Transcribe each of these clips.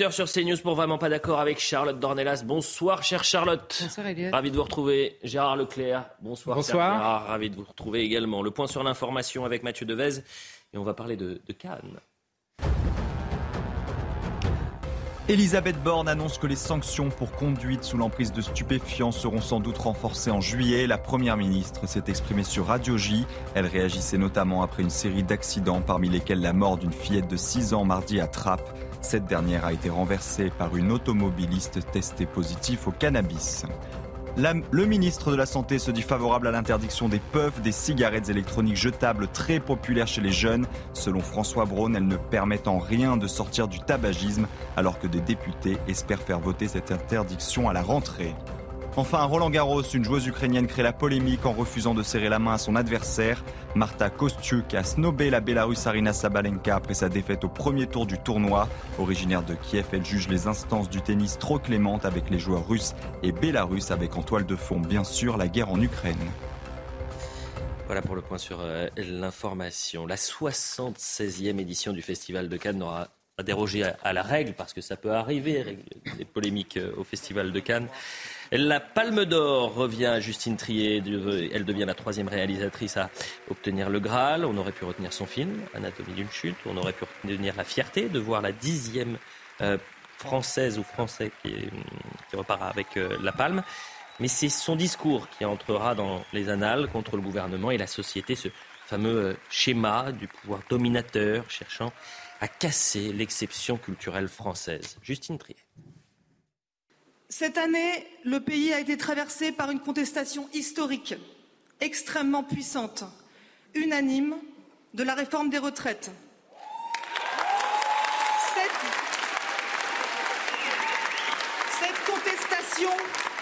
18h sur CNews pour Vraiment pas d'accord avec Charlotte Dornelas. Bonsoir, chère Charlotte. Bonsoir, Eliott. Ravi de vous retrouver. Gérard Leclerc. Bonsoir, Bonsoir. Gérard. Ravi de vous retrouver également. Le point sur l'information avec Mathieu Devez. Et on va parler de, de Cannes. Elisabeth Borne annonce que les sanctions pour conduite sous l'emprise de stupéfiants seront sans doute renforcées en juillet. La Première ministre s'est exprimée sur Radio J. Elle réagissait notamment après une série d'accidents, parmi lesquels la mort d'une fillette de 6 ans mardi à Trappes. Cette dernière a été renversée par une automobiliste testée positif au cannabis. Le ministre de la Santé se dit favorable à l'interdiction des puffs, des cigarettes électroniques jetables très populaires chez les jeunes. Selon François Braun, elles ne permettent en rien de sortir du tabagisme, alors que des députés espèrent faire voter cette interdiction à la rentrée. Enfin, Roland Garros, une joueuse ukrainienne crée la polémique en refusant de serrer la main à son adversaire. Marta Kostyuk a snobé la Bélarusse Arina Sabalenka après sa défaite au premier tour du tournoi. Originaire de Kiev, elle juge les instances du tennis trop clémentes avec les joueurs russes et bélarusses avec en toile de fond, bien sûr, la guerre en Ukraine. Voilà pour le point sur euh, l'information. La 76e édition du Festival de Cannes n'aura pas dérogé à, la règle, parce que ça peut arriver, des polémiques euh, au Festival de Cannes. La Palme d'Or revient à Justine Trier. Elle devient la troisième réalisatrice à obtenir le Graal. On aurait pu retenir son film, Anatomie d'une chute. On aurait pu retenir la fierté de voir la dixième euh, française ou français qui, qui repart avec euh, la Palme. Mais c'est son discours qui entrera dans les annales contre le gouvernement et la société, ce fameux euh, schéma du pouvoir dominateur cherchant à casser l'exception culturelle française. Justine Trier. Cette année, le pays a été traversé par une contestation historique, extrêmement puissante, unanime, de la réforme des retraites. Cette, contestation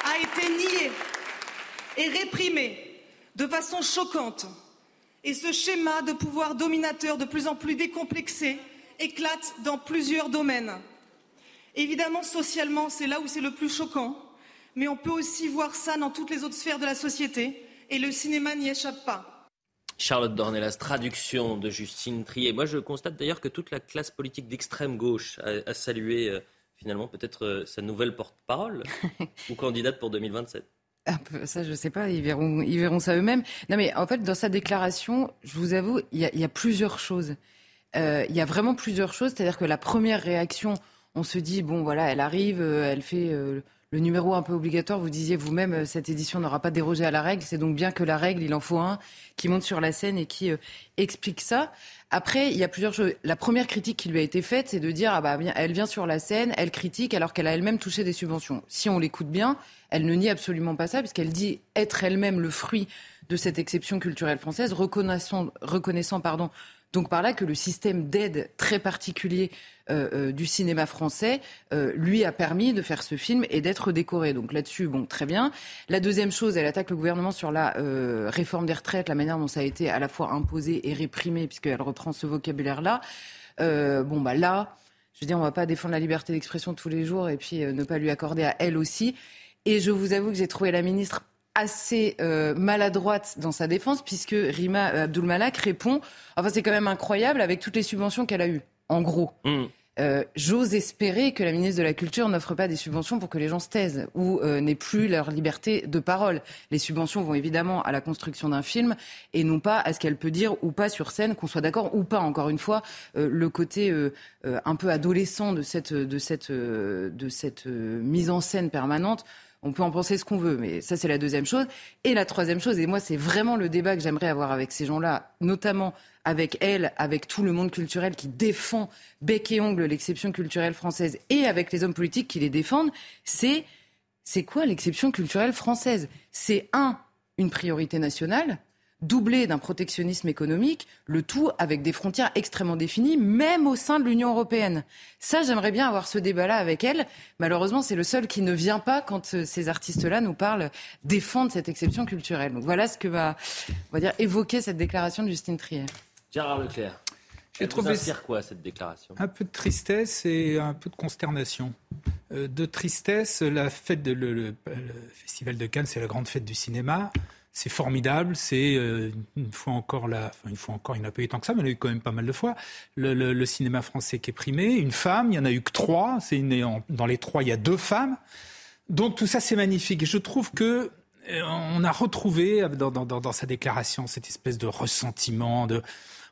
a été niée et réprimée de façon choquante. Et ce schéma de pouvoir dominateur de plus en plus décomplexé éclate dans plusieurs domaines. Évidemment, socialement, c'est là où c'est le plus choquant, mais on peut aussi voir ça dans toutes les autres sphères de la société, et le cinéma n'y échappe pas. Charlotte Dornelas, traduction de Justine Trier. Moi, je constate d'ailleurs que toute la classe politique d'extrême gauche a, a salué euh, finalement peut-être euh, sa nouvelle porte-parole ou candidate pour 2027. Ah, Ça, je sais pas, ils verront, ils verront ça eux-mêmes. Non, mais en fait, dans sa déclaration, je vous avoue, il y a, il y a plusieurs choses. Euh, Il y a vraiment plusieurs choses. C'est-à-dire que la première réaction, on se dit, bon, voilà, elle arrive, euh, elle fait euh, le numéro un peu obligatoire. Vous disiez vous-même, euh, cette édition n'aura pas dérogé à la règle. C'est donc bien que la règle, il en faut un qui monte sur la scène et qui explique ça. Après, il y a plusieurs choses. La première critique qui lui a été faite, c'est de dire, ah bah, elle vient sur la scène, elle critique alors qu'elle a elle-même touché des subventions. Si on l'écoute bien, elle ne nie absolument pas ça, puisqu'elle dit être elle-même le fruit de cette exception culturelle française, reconnaissant, reconnaissant pardon, donc par là que le système d'aide très particulier euh, euh, du cinéma français euh, lui a permis de faire ce film et d'être décoré. Donc là-dessus, bon, très bien. La deuxième chose, elle attaque le gouvernement sur la euh, réforme des retraites, la manière dont ça a été à la fois imposé et réprimé, puisqu'elle reprend ce vocabulaire-là. Euh, bon, bah là, je veux dire, on va pas défendre la liberté d'expression tous les jours et puis ne pas lui accorder à elle aussi. Et je vous avoue que j'ai trouvé la ministre assez euh, maladroite dans sa défense, puisque Rima euh, Abdulmalak répond, enfin c'est quand même incroyable avec toutes les subventions qu'elle a eues, en gros. Mmh. Euh, J'ose espérer que la ministre de la Culture n'offre pas des subventions pour que les gens se taisent ou euh, n'aient plus leur liberté de parole. Les subventions vont évidemment à la construction d'un film et non pas à ce qu'elle peut dire ou pas sur scène, qu'on soit d'accord ou pas. Encore une fois, euh, le côté un peu adolescent de cette, de cette, de cette mise en scène permanente. On peut en penser ce qu'on veut, mais ça c'est la deuxième chose. Et la troisième chose, et moi c'est vraiment le débat que j'aimerais avoir avec ces gens-là, notamment avec elle, avec tout le monde culturel qui défend bec et ongle l'exception culturelle française, et avec les hommes politiques qui les défendent, c'est c'est quoi l'exception culturelle française? C'est un, une priorité nationale, doublé d'un protectionnisme économique, le tout avec des frontières extrêmement définies, même au sein de l'Union européenne. Ça, j'aimerais bien avoir ce débat-là avec elle. Malheureusement, c'est le seul qui ne vient pas quand euh, ces artistes-là nous parlent défendre cette exception culturelle. Donc voilà ce que va, on va dire, évoquer cette déclaration de Justine Trier. Gérard Leclerc. J'ai Elle vous trouvé inspire quoi cette déclaration? Un peu de tristesse et un peu de consternation. Euh, de tristesse, la fête de, le, le- le Festival de Cannes, c'est la grande fête du cinéma. C'est formidable. C'est euh, une fois encore là, enfin, une fois encore, il n'y en a pas eu tant que ça, mais il y en a eu quand même pas mal de fois. Le, cinéma français qui est primé, une femme, il n'y en a eu que trois. C'est dans les trois, il y a deux femmes. Donc tout ça, c'est magnifique. Je trouve que euh, on a retrouvé dans, dans, sa déclaration cette espèce de ressentiment. De...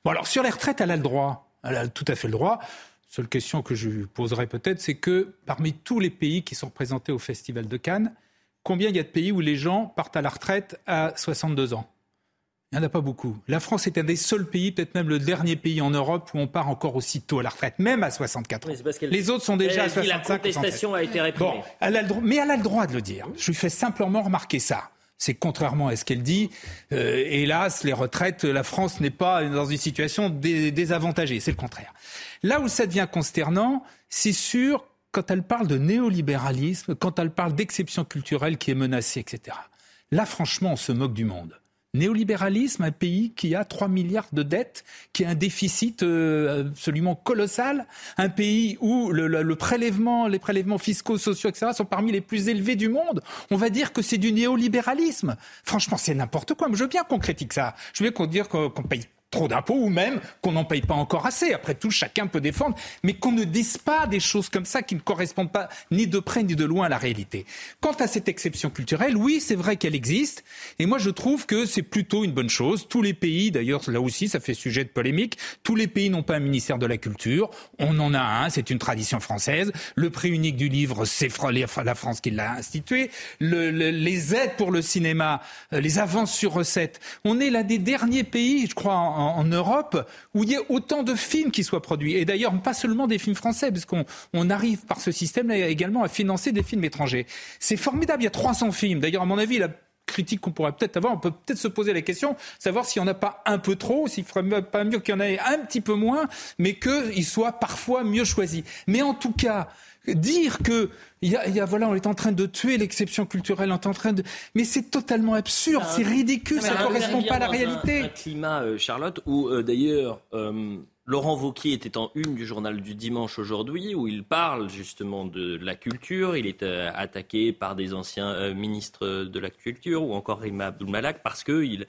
Bon, alors sur les retraites, elle a le droit. Elle a tout à fait le droit. Seule question que je lui poserai peut-être, c'est que parmi tous les pays qui sont représentés au Festival de Cannes, combien il y a de pays où les gens partent à la retraite à 62 ans? Il n'y en a pas beaucoup. La France est un des seuls pays, peut-être même le dernier pays en Europe où on part encore aussi tôt à la retraite, même à 64 ans. les autres sont déjà à 65 La contestation a été réprimée. Bon, elle a le, mais elle a le droit de le dire. Je lui fais simplement remarquer ça. C'est contrairement à ce qu'elle dit. Euh, hélas, les retraites, la France n'est pas dans une situation désavantagée. C'est le contraire. Là où ça devient consternant, c'est sûr quand elle parle de néolibéralisme, quand elle parle d'exception culturelle qui est menacée, etc. Là, franchement, on se moque du monde. Néolibéralisme, un pays qui a 3 milliards de dettes, qui a un déficit euh, absolument colossal, un pays où le, prélèvement, les prélèvements fiscaux, sociaux, etc. sont parmi les plus élevés du monde. On va dire que c'est du néolibéralisme. Franchement, c'est n'importe quoi. Mais je veux bien qu'on critique ça. Je veux bien qu'on dise qu'on paye trop d'impôts ou même qu'on n'en paye pas encore assez. Après tout, chacun peut défendre, mais qu'on ne dise pas des choses comme ça qui ne correspondent pas ni de près ni de loin à la réalité. Quant à cette exception culturelle, oui, c'est vrai qu'elle existe, et moi je trouve que c'est plutôt une bonne chose. Tous les pays, d'ailleurs, là aussi, ça fait sujet de polémique, tous les pays n'ont pas un ministère de la culture. On en a un, c'est une tradition française. Le prix unique du livre, c'est la France qui l'a institué. les aides pour le cinéma, euh, les avances sur recettes. On est l'un des derniers pays, je crois, en, Europe où il y a autant de films qui soient produits. Et d'ailleurs, pas seulement des films français, puisqu'on on arrive par ce système également à financer des films étrangers. C'est formidable, il y a 300 films. D'ailleurs, à mon avis, la critique qu'on pourrait peut-être avoir, on peut peut-être se poser la question, savoir s'il n'y en a pas un peu trop, s'il ne ferait pas mieux qu'il y en ait un petit peu moins, mais qu'il soit parfois mieux choisi. Mais en tout cas, dire que il y, a, voilà, on est en train de tuer l'exception culturelle, on est en train de, mais c'est totalement absurde, c'est ridicule, ça ne correspond pas à la réalité. Un, un climat, euh, Charlotte, où euh, d'ailleurs euh, Laurent Vauquier était en une du journal du dimanche aujourd'hui, où il parle justement de la culture. Il est attaqué par des anciens ministres de la culture ou encore Rima Abdulmalak parce qu'il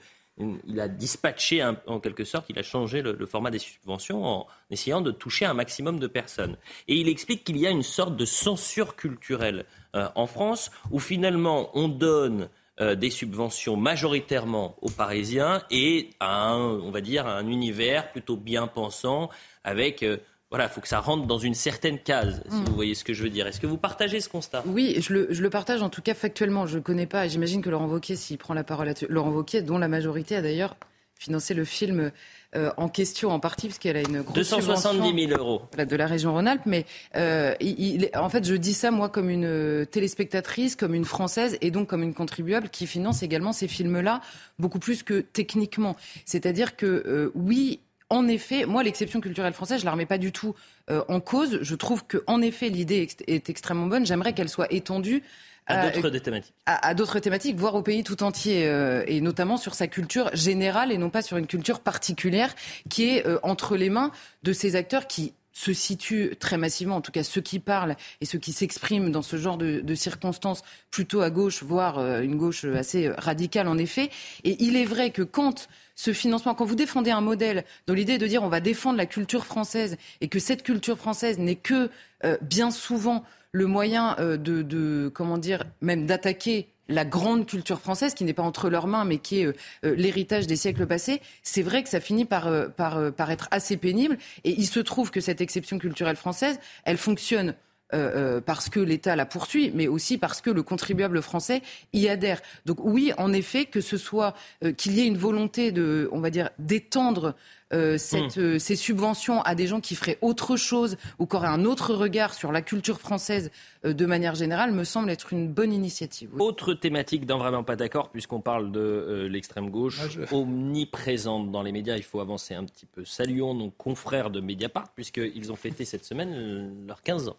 il a dispatché en quelque sorte, il a changé le, format des subventions en essayant de toucher un maximum de personnes. Et il explique qu'il y a une sorte de censure culturelle euh, en France où finalement on donne euh, des subventions majoritairement aux Parisiens et à un, on va dire, un univers plutôt bien pensant avec euh, voilà, il faut que ça rentre dans une certaine case, si hmm. vous voyez ce que je veux dire. Est-ce que vous partagez ce constat? Oui, je le, je le, partage en tout cas factuellement. Je ne connais pas, et j'imagine que Laurent Wauquiez, s'il prend la parole là-dessus, Laurent Wauquiez, dont la majorité a d'ailleurs financé le film euh, en question en partie, parce qu'elle a une grosse 270 000 euros. De la région Rhône-Alpes. Mais euh, il, en fait, je dis ça, moi, comme une téléspectatrice, comme une Française, et donc comme une contribuable qui finance également ces films-là, beaucoup plus que techniquement. C'est-à-dire que, euh, oui, en effet, moi, l'exception culturelle française, je la remets pas du tout euh, en cause. Je trouve que, en effet, l'idée est, extrêmement bonne. J'aimerais qu'elle soit étendue à d'autres thématiques. À, d'autres thématiques, voire au pays tout entier, euh, et notamment sur sa culture générale et non pas sur une culture particulière qui est euh, entre les mains de ces acteurs qui se situent très massivement, en tout cas ceux qui parlent et ceux qui s'expriment dans ce genre de, de, circonstances, plutôt à gauche, voire une gauche assez radicale en effet. Et il est vrai que quand ce financement, quand vous défendez un modèle dont l'idée de dire on va défendre la culture française et que cette culture française n'est que euh, bien souvent le moyen euh, de, comment dire, même d'attaquer la grande culture française, qui n'est pas entre leurs mains, mais qui est euh, l'héritage des siècles passés, c'est vrai que ça finit par, par, par être assez pénible. Et il se trouve que cette exception culturelle française, elle fonctionne euh, euh, parce que l'État la poursuit, mais aussi parce que le contribuable français y adhère. Donc oui, en effet, que ce soit euh, qu'il y ait une volonté de, on va dire, d'étendre cette, hmm. ces subventions à des gens qui feraient autre chose ou qui auraient un autre regard sur la culture française de manière générale me semble être une bonne initiative. Autre thématique d'un vraiment pas d'accord, puisqu'on parle de l'extrême gauche, ah, omniprésente dans les médias, il faut avancer un petit peu. Saluons nos confrères de Mediapart, puisqu'ils ont fêté cette semaine leurs 15 ans.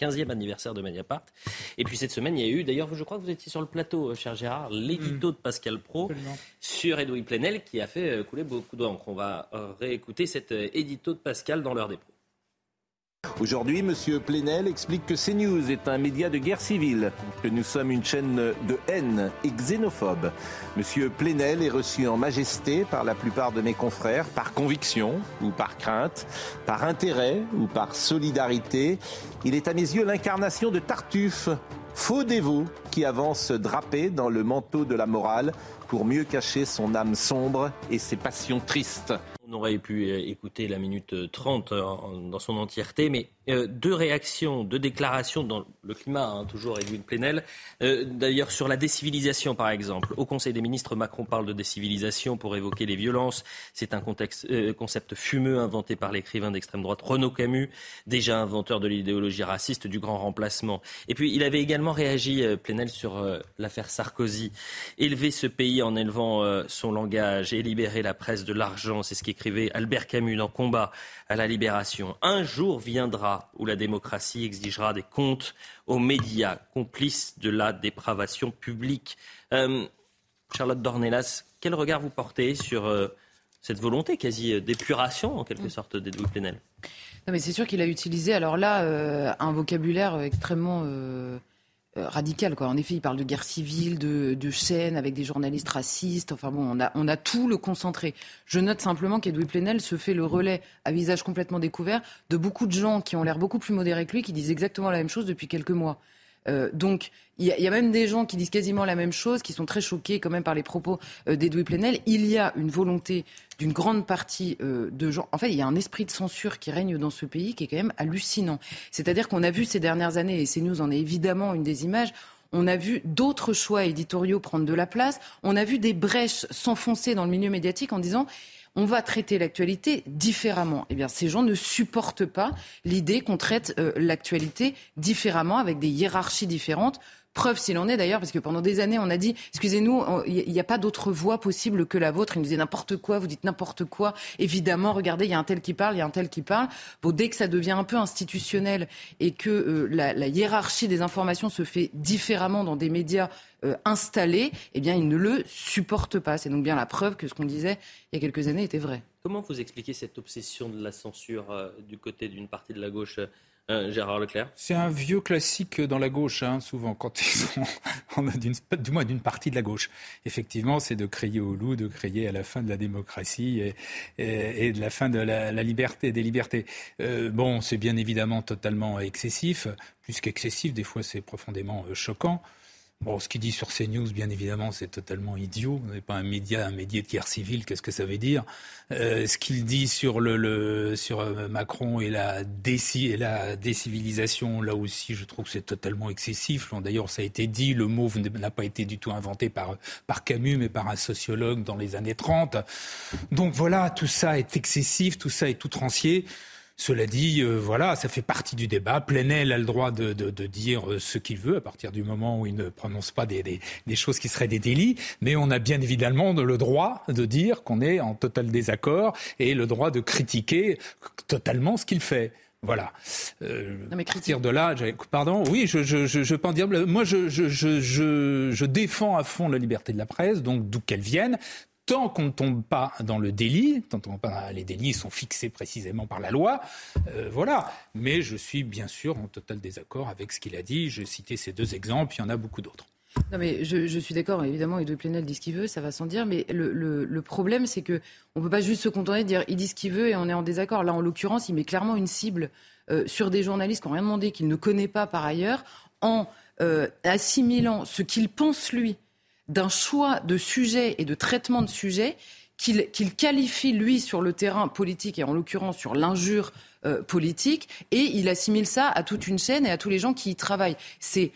15e anniversaire de Mediapart. Et puis cette semaine, il y a eu, d'ailleurs, je crois que vous étiez sur le plateau, euh, cher Gérard, l'édito mm. de Pascal Pro sur Edoui Plenel qui a fait euh, couler beaucoup d'encre. On va euh, réécouter cet édito de Pascal dans l'heure des pros. Aujourd'hui, M. Plenel explique que CNews est un média de guerre civile, que nous sommes une chaîne de haine et xénophobe. M. Plenel est reçu en majesté par la plupart de mes confrères, par conviction ou par crainte, par intérêt ou par solidarité. Il est à mes yeux l'incarnation de Tartuffe, faux dévot qui avance drapé dans le manteau de la morale pour mieux cacher son âme sombre et ses passions tristes. On aurait pu euh, écouter la minute 30 euh, dans son entièreté, mais euh, deux réactions, deux déclarations dans le climat, hein, toujours Edwin Plenel. D'ailleurs, sur la décivilisation, par exemple. Au Conseil des ministres, Macron parle de décivilisation pour évoquer les violences. C'est un contexte, concept fumeux inventé par l'écrivain d'extrême droite Renaud Camus, déjà inventeur de l'idéologie raciste du grand remplacement. Et puis, il avait également réagi, Plenel, sur l'affaire Sarkozy. Élever ce pays en élevant son langage et libérer la presse de l'argent, c'est ce qui écrivait Albert Camus dans Combat à la libération. Un jour viendra où la démocratie exigera des comptes aux médias, complices de la dépravation publique. Euh, Charlotte Dornelas, quel regard vous portez sur euh, cette volonté quasi d'épuration, en quelque sorte, d'Edouard Plenel? Non, mais c'est sûr qu'il a utilisé, alors là, euh, un vocabulaire extrêmement euh, radical. Quoi. En effet, il parle de guerre civile, de, de chaînes avec des journalistes racistes. Enfin bon, on a, on a tout le concentré. Je note simplement qu'Edoui Plenel se fait le relais à visage complètement découvert de beaucoup de gens qui ont l'air beaucoup plus modérés que lui, qui disent exactement la même chose depuis quelques mois. Euh, donc, il y, a même des gens qui disent quasiment la même chose, qui sont très choqués quand même par les propos euh, d'Edoui Plenel. Il y a une volonté d'une grande partie euh, de gens. En fait, il y a un esprit de censure qui règne dans ce pays qui est quand même hallucinant. C'est-à-dire qu'on a vu ces dernières années, et CNews en est évidemment une des images, on a vu d'autres choix éditoriaux prendre de la place. On a vu des brèches s'enfoncer dans le milieu médiatique en disant on va traiter l'actualité différemment. Eh bien, ces gens ne supportent pas l'idée qu'on traite euh, l'actualité différemment, avec des hiérarchies différentes. Preuve s'il en est d'ailleurs, parce que pendant des années, on a dit, excusez-nous, il n'y a pas d'autre voie possible que la vôtre. Ils nous disaient n'importe quoi, vous dites n'importe quoi. Évidemment, regardez, il y a un tel qui parle, il y a un tel qui parle. Bon, dès que ça devient un peu institutionnel et que euh, la, hiérarchie des informations se fait différemment dans des médias euh, installés, eh bien, ils ne le supportent pas. C'est donc bien la preuve que ce qu'on disait il y a quelques années était vrai. Comment vous expliquez cette obsession de la censure euh, du côté d'une partie de la gauche euh, Gérard Leclerc C'est un vieux classique dans la gauche, hein, souvent, quand ils sont, du moins d'une partie de la gauche. Effectivement, c'est de crier au loup, de crier à la fin de la démocratie et, de la fin de la, liberté, des libertés. Euh, bon, c'est bien évidemment totalement excessif, plus qu'excessif, des fois c'est profondément euh, choquant. Bon, ce qu'il dit sur CNews, bien évidemment, c'est totalement idiot. On n'est pas un média, un média de guerre civile. Qu'est-ce que ça veut dire? Euh, Ce qu'il dit sur le, le sur euh, Macron et la, déci, et la décivilisation, là aussi, je trouve que c'est totalement excessif. D'ailleurs, ça a été dit. Le mot n'a pas été du tout inventé par par Camus, mais par un sociologue dans les années 30. Donc voilà, tout ça est excessif, tout ça est outrancier. Cela dit, euh, voilà, ça fait partie du débat. Plenel a le droit de, dire euh, ce qu'il veut à partir du moment où il ne prononce pas des, choses qui seraient des délits. Mais on a bien évidemment le droit de dire qu'on est en total désaccord et le droit de critiquer totalement ce qu'il fait. Voilà. Euh, non, mais partir de là, pardon, oui, je, je, je, peux en dire. Moi, je, je, je, je défends à fond la liberté de la presse, donc d'où qu'elle vienne tant qu'on ne tombe pas dans le délit, tant qu'on pas, les délits sont fixés précisément par la loi, euh, voilà. Mais je suis bien sûr en total désaccord avec ce qu'il a dit. Je citais ces deux exemples, il y en a beaucoup d'autres. Non mais je, suis d'accord, évidemment, Edouard Plenel dit ce qu'il veut, ça va sans dire, mais le, problème c'est que on peut pas juste se contenter de dire il dit ce qu'il veut et on est en désaccord. Là, en l'occurrence, il met clairement une cible euh, sur des journalistes qui n'ont rien demandé, qu'il ne connaît pas par ailleurs, en euh, assimilant ce qu'il pense lui d'un choix de sujet et de traitement de sujet qu'il qualifie, lui, sur le terrain politique, et en l'occurrence sur l'injure euh, politique, et il assimile ça à toute une chaîne et à tous les gens qui y travaillent. C'est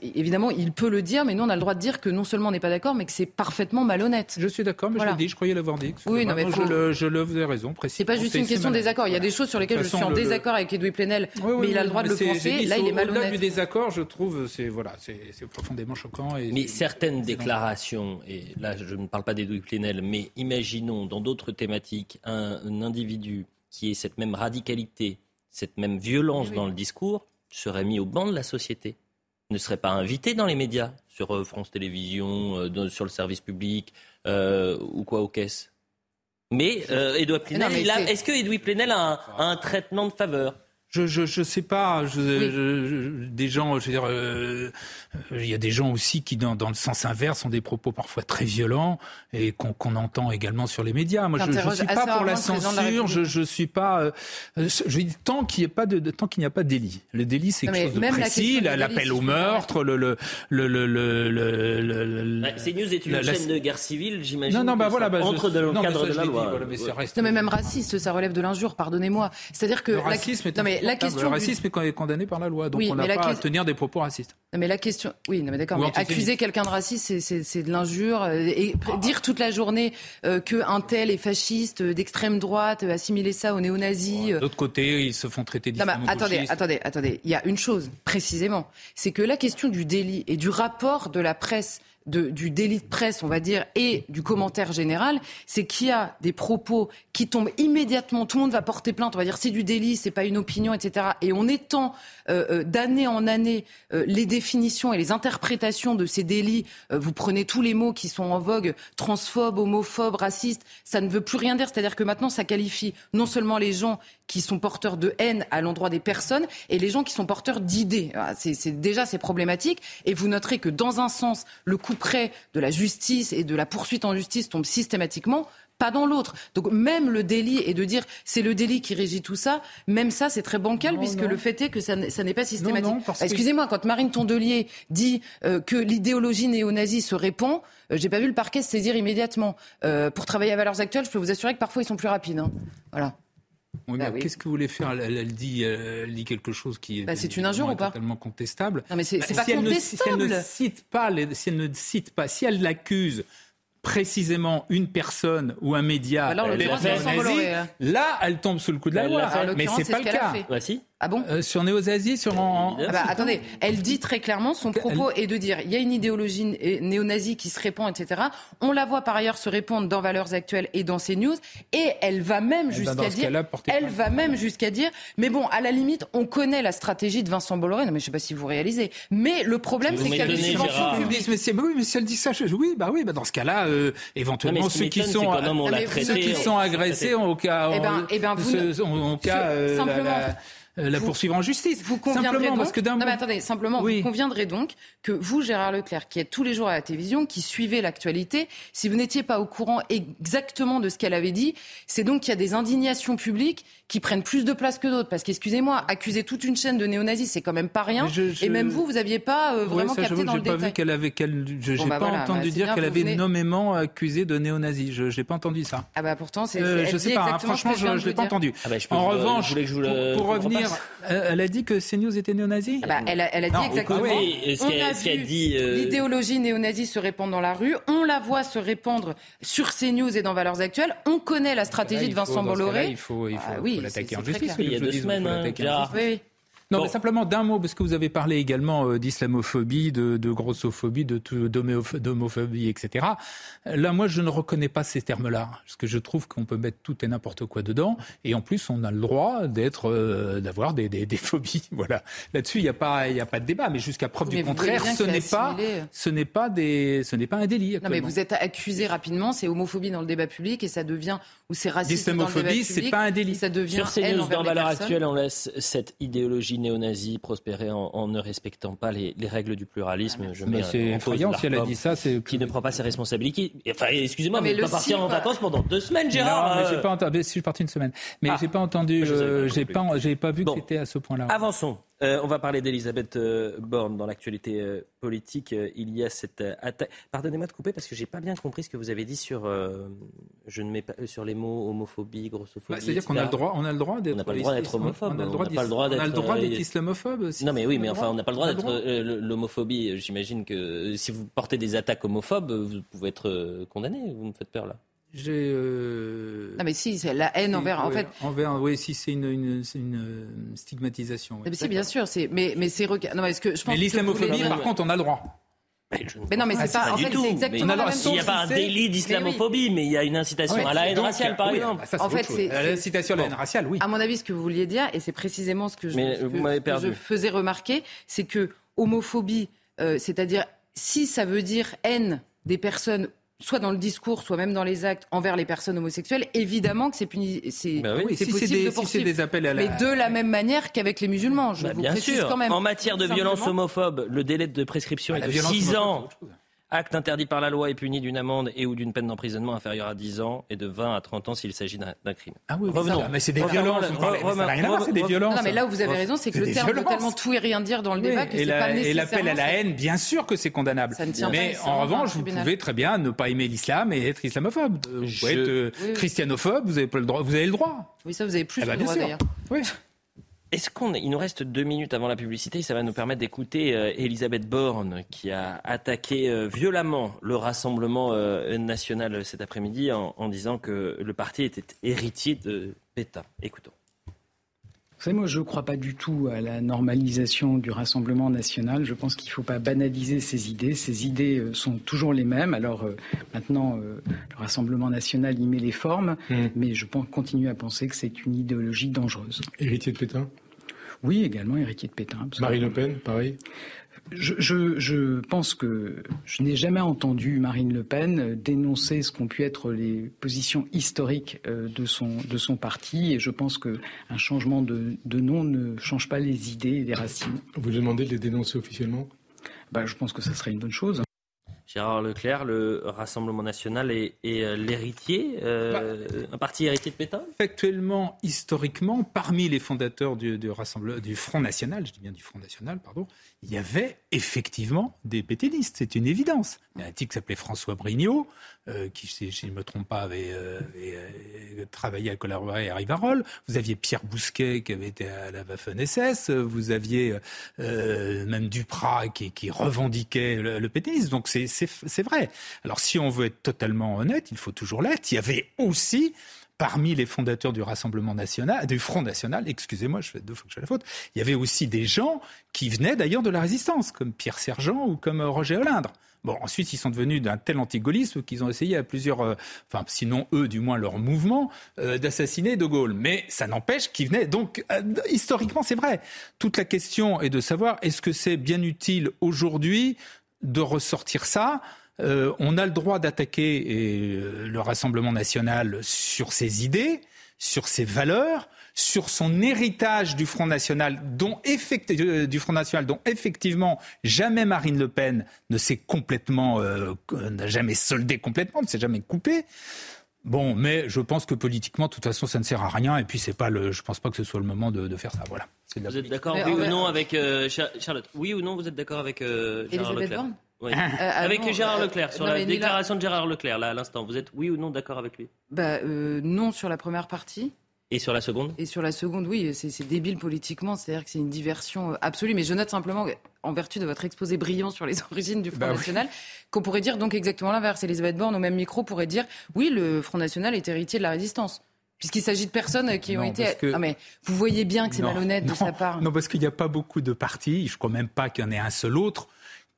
évidemment, il peut le dire, mais nous, on a le droit de dire que non seulement on n'est pas d'accord, mais que c'est parfaitement malhonnête. Je suis d'accord, mais je l'ai dit, je croyais l'avoir dit. Oui, non, mais je, le, je le, vous avez raison. C'est pas juste une question de désaccord. Il y a des choses sur lesquelles je suis en désaccord avec Edoui Plenel, mais il a le droit de le penser. Là, il est malhonnête. Au-delà du désaccord, je trouve, c'est voilà, c'est profondément choquant. Et mais certaines déclarations, et là, je ne parle pas d'Edoui Plenel, mais imaginons dans d'autres thématiques un, un individu qui ait cette même radicalité, cette même violence dans le discours, serait mis au banc de la société ne serait pas invité dans les médias, sur euh, France Télévisions, euh, sur le service public euh, ou quoi aux caisses. Mais Edouard Plenel, est-ce que Edouard Plenel a un, traitement de faveur? Je, je, je sais pas. Je, je, des gens, je veux dire, euh, il y a des gens aussi qui, dans, dans, le sens inverse, ont des propos parfois très violents et qu'on qu'on entend également sur les médias. Moi, je, je suis pas pour la censure. je, je suis pas. Euh, je dis tant qu'il n'y a pas de, de tant qu'il n'y a pas de délit. Le délit, c'est quelque chose de précis. L'appel au meurtre, le le le le le. le, le bah, CNews est une la, chaîne de guerre civile, j'imagine. Non, non, bah voilà, bah, entre dans le cadre de la loi. Non, mais même raciste, ça relève de l'injure. Pardonnez-moi. C'est-à-dire que le racisme est la question le racisme est condamné par la loi, donc on n'a pas à tenir des propos racistes. Non, mais la question, oui, non, mais d'accord. Mais accuser quelqu'un de raciste, c'est de l'injure euh, et dire toute la journée euh, que un tel est fasciste, euh, d'extrême droite, assimiler ça aux néo-nazis. D'autre côté, ils se font traiter d'islamo Attendez, attendez, attendez. Il y a une chose précisément, c'est que la question du délit et du rapport de la presse de, du délit de presse, on va dire, et du commentaire général, c'est qu'il y a des propos qui tombent immédiatement. Tout le monde va porter plainte. On va dire c'est du délit, c'est pas une opinion, etc. Et on étend euh, euh, d'année en année euh, les définitions et les interprétations de ces délits. Euh, vous prenez tous les mots qui sont en vogue, transphobe, homophobe, raciste. Ça ne veut plus rien dire. C'est-à-dire que maintenant, ça qualifie non seulement les gens qui sont porteurs de haine à l'endroit des personnes et les gens qui sont porteurs d'idées. Ah, c'est déjà c'est problématique. Et vous noterez que dans un sens, le coup près de la justice et de la poursuite en justice tombe systématiquement pas dans l'autre. Donc même le délit et de dire c'est le délit qui régit tout ça, même ça c'est très bancal non, puisque non. le fait est que ça, n'est pas systématique. Excusez-moi, quand Marine Tondelier dit euh, que l'idéologie néo-nazie se répand, euh, j'ai pas vu le parquet se saisir immédiatement. Euh, pour travailler à Valeurs Actuelles, je peux vous assurer que parfois ils sont plus rapides. Hein. Voilà. Oui, bah oui. Qu'est-ce que vous voulez faire elle, elle, dit, elle dit quelque chose qui est, bah, c'est une injure ou pas totalement contestable. Non, mais c'est bah, pas si contestable. Elle ne, si elle ne cite pas, les, si elle ne cite pas, si elle l'accuse précisément une personne ou un média Alors, les nazi, là, elle tombe sous le coup de la loi. Mais c'est pas le cas. Bah, si. Ah bon euh, Sur Néo-Zazie, sur en... ah bah, Attendez, elle dit très clairement, son propos elle... est de dire il y a une idéologie néo-nazie qui se répand, etc. On la voit par ailleurs se répandre dans Valeurs Actuelles et dans CNews, et elle va même jusqu'à ben dire, elle va même jusqu'à dire, mais bon, à la limite, on connaît la stratégie de Vincent Bolloré, non mais je sais pas si vous réalisez, mais le problème c'est qu'il y a des subventions publiques. Mais, mais, oui, mais si elle dit ça, je, oui, bah oui, bah dans ce cas-là, euh, éventuellement non, ceux qui sont, ceux qui sont agressés au cas, eh ben, eh ben, vous, au cas, euh, simplement. La, la, la vous, poursuivre en justice. Vous conviendrez simplement, donc, parce que non, mais attendez, simplement, oui. vous conviendrez donc que vous, Gérard Leclerc, qui êtes tous les jours à la télévision, qui suivez l'actualité, si vous n'étiez pas au courant exactement de ce qu'elle avait dit, c'est donc qu'il y a des indignations publiques qui prennent plus de place que d'autres. Parce qu'excusez-moi, accuser toute une chaîne de néo-nazis, c'est quand même pas rien. Je, je... Et même vous, vous n'aviez pas euh, vraiment ouais, ça, capté dans le pas détail. Vu qu'elle avait, qu'elle, je n'ai bon, bah, pas voilà, entendu bah, dire qu'elle avait venez... nommément accusé de néo-nazis. Je n'ai pas entendu ça. Ah bah pourtant, c'est. Euh, je sais pas. Hein, franchement, je ne l'ai pas entendu. Ah bah, en revanche, pour, pour elle a dit que CNews était néo-nazi. Ah bah, elle, a, elle a dit non, exactement. Écoutez, on a vu dit, euh... l'idéologie néo-nazie se répand dans la rue. On la voit se répandre sur CNews et dans Valeurs Actuelles. On connaît la stratégie là, de Vincent Bolloré. Il faut, il faut, ah, oui, faut l'attaquer en justice. Il y a deux semaines, hein. Oui. Non, bon. mais simplement d'un mot, parce que vous avez parlé également euh, d'islamophobie, de, de grossophobie, de, d'homophobie, etc. Là, moi, je ne reconnais pas ces termes-là, parce que je trouve qu'on peut mettre tout et n'importe quoi dedans, et en plus, on a le droit d'être, euh, d'avoir des, des, des, phobies. Voilà. Là-dessus, il n'y a pas, il y a pas de débat, mais jusqu'à preuve mais du contraire, ce n'est pas, ce n'est pas des, ce n'est pas un délit. Non, mais vous êtes accusé rapidement, c'est homophobie dans le débat public, et ça devient, ou c'est racisme dans le débat public. c'est pas un délit. Ça devient Sur ces news, dans Valeurs Actuelles, on laisse cette idéologie néo-nazie prospérer en, en, ne respectant pas les, les règles du pluralisme. Ah, je mais c'est effrayant si elle a dit ça. C'est qui ne prend pas ses responsabilités. Enfin, excusez-moi, mais vous pas partir en vacances pendant deux semaines, Gérard. Non, mais j'ai pas entendu. Je suis parti une semaine, mais ah. j'ai pas entendu. Euh, j'ai pas, j'ai pas vu bon. que c'était à ce point-là. Avançons. Euh, on va parler d'Elisabeth euh, Borne dans l'actualité euh, politique. il y a cette attaque. Pardonnez-moi de couper parce que j'ai pas bien compris ce que vous avez dit sur. je ne mets pas sur les mots homophobie, grossophobie. Bah, C'est-à-dire qu'on a le droit, on a le droit d'être. On n'a pas le droit d'être homophobe. On a le droit, pas le droit d'être. Islamophobe. Non mais oui, mais enfin, on n'a pas le droit d'être l'homophobie. J'imagine que si vous portez des attaques homophobes, vous pouvez être condamné. Vous me faites peur là. J'ai. Euh... Non mais si, c'est la haine envers. Oui, en fait. Envers, oui, si c'est une, une, une, stigmatisation. Oui. Mais si, bien sûr, c'est. Mais mais c'est. Non mais est-ce que je pense. Mais l'islamophobie, par contre, on a le droit. Mais, mais, non, mais c'est ah, pas, pas, en du fait, tout. exactement la même S'il n'y a pas un délit d'islamophobie, mais il y a une incitation à la haine donc, raciale, par oui, exemple. bah, ça, En fait, c'est- L'incitation à la haine raciale, oui. À mon avis, ce que vous vouliez dire, et c'est précisément ce que Mais ce je faisais remarquer, c'est que homophobie, euh, c'est-à-dire si ça veut dire haine des personnes soit dans le discours, soit même dans les actes envers les personnes homosexuelles, évidemment que c'est puni, c'est oui. c'est si possible c'est des, de si poursuivre. c'est des appels à la... Mais de la même manière qu'avec les musulmans. Je Bah, vous bien précise sûr. quand même. En matière de violence homophobe, le délai de prescription Ah, est de violence 6 homophobe, ans. Acte interdit par la loi est puni d'une amende et ou d'une peine d'emprisonnement inférieure à 10 ans et de 20 à 30 ans s'il s'agit d'un crime. Ah oui, Revenons. ça, mais c'est des violences. re- on parlait- mais ça n'a rien à voir, c'est des violences. Non, mais là où vous avez raison, c'est que le terme violences. tellement tout et rien dire dans le Oui, débat que et c'est la- pas et l'appel à la haine, bien sûr que c'est condamnable. Ça ne tient pas Mais en revanche, vous pouvez très bien ne pas aimer l'islam et être islamophobe. Vous Je- pouvez être euh, Oui, oui. christianophobe, vous avez pas le droit. Vous avez le droit. Oui, ça vous avez plus Eh ben, le bien droit sûr. d'ailleurs. Oui. Est-ce qu'on il nous reste deux minutes avant la publicité Ça va nous permettre d'écouter euh, Elisabeth Borne qui a attaqué euh, violemment le Rassemblement euh, national cet après-midi en, en disant que le parti était héritier de Pétain. Écoutons. Vous savez, moi, je ne crois pas du tout à la normalisation du Rassemblement national. Je pense qu'il ne faut pas banaliser ces idées. Ces idées euh, sont toujours les mêmes. Alors euh, maintenant, euh, le Rassemblement national y met les formes, Mm. mais je pense- continue à penser que c'est une idéologie dangereuse. Héritier de Pétain? Oui, également héritier de Pétain. absolument. Marine Le Pen, pareil? Je, je- je pense que je n'ai jamais entendu Marine Le Pen dénoncer ce qu'ont pu être les positions historiques euh, de son, de son parti, et je pense qu'un changement de, de nom ne change pas les idées et les racines. Vous demandez de les dénoncer officiellement? Bah, je pense que ça serait une bonne chose. Gérard Leclerc, le Rassemblement national est, est, euh, l'héritier, euh, un parti héritier de Pétain? Actuellement, historiquement, parmi les fondateurs du, du, Rassemblement- du Front National, je dis bien du Front National, pardon, il y avait effectivement des pétainistes, c'est une évidence. Il y a un type qui s'appelait François Brignot, euh, qui, si je ne me trompe pas, avait, euh, avait, travaillé à collaborer à Rivarol. Vous aviez Pierre Bousquet qui avait été à la Waffen-SS. Vous aviez même Duprat qui, qui revendiquait le, le pétainisme. Donc c'est c'est- vrai. Alors si on veut être totalement honnête, il faut toujours l'être. Il y avait aussi parmi les fondateurs du Rassemblement national, du Front national, excusez-moi, je fais deux fois que je fais la faute, il y avait aussi des gens qui venaient d'ailleurs de la résistance, comme Pierre Sergent ou comme euh, Roger Olindre. Bon, ensuite, ils sont devenus d'un tel antigaullisme qu'ils ont essayé à plusieurs, euh, enfin, sinon eux, du moins leur mouvement, euh, d'assassiner De Gaulle. Mais ça n'empêche qu'ils venaient. Donc, historiquement, c'est vrai. Toute la question est de savoir est-ce que c'est bien utile aujourd'hui de ressortir ça euh, on a le droit d'attaquer euh, le Rassemblement national sur ses idées, sur ses valeurs, sur son héritage du Front national, dont euh, effectivement jamais Marine Le Pen ne s'est complètement, euh, n'a jamais soldé complètement, ne s'est jamais coupé. Bon, mais je pense que politiquement, de toute façon, ça ne sert à rien. Et puis, c'est pas le, je pense pas que ce soit le moment de, de faire ça. Voilà. De Vous êtes d'accord, oui ou non, avec euh, Char- Charlotte? Oui ou non, vous êtes d'accord avec euh, Gérard Leclerc? Oui. Euh, ah Avec non, Gérard Leclerc, sur non, la là- déclaration de Gérard Leclerc, là, à l'instant, vous êtes oui ou non d'accord avec lui? Bah, euh, non sur la première partie. Et sur la seconde? Et sur la seconde, oui, c'est c'est débile politiquement, c'est-à-dire que c'est une diversion euh, absolue. Mais je note simplement, en vertu de votre exposé brillant sur les origines du Front Bah oui. National, qu'on pourrait dire donc exactement l'inverse. Elisabeth Borne, au même micro, pourrait dire oui, le Front National est héritier de la résistance. Puisqu'il s'agit de personnes qui ont Non, été. parce que- Ah, mais vous voyez bien que c'est Non, malhonnête de non, sa part. Non, parce qu'il n'y a pas beaucoup de partis. Je ne crois même pas qu'il y en ait un seul autre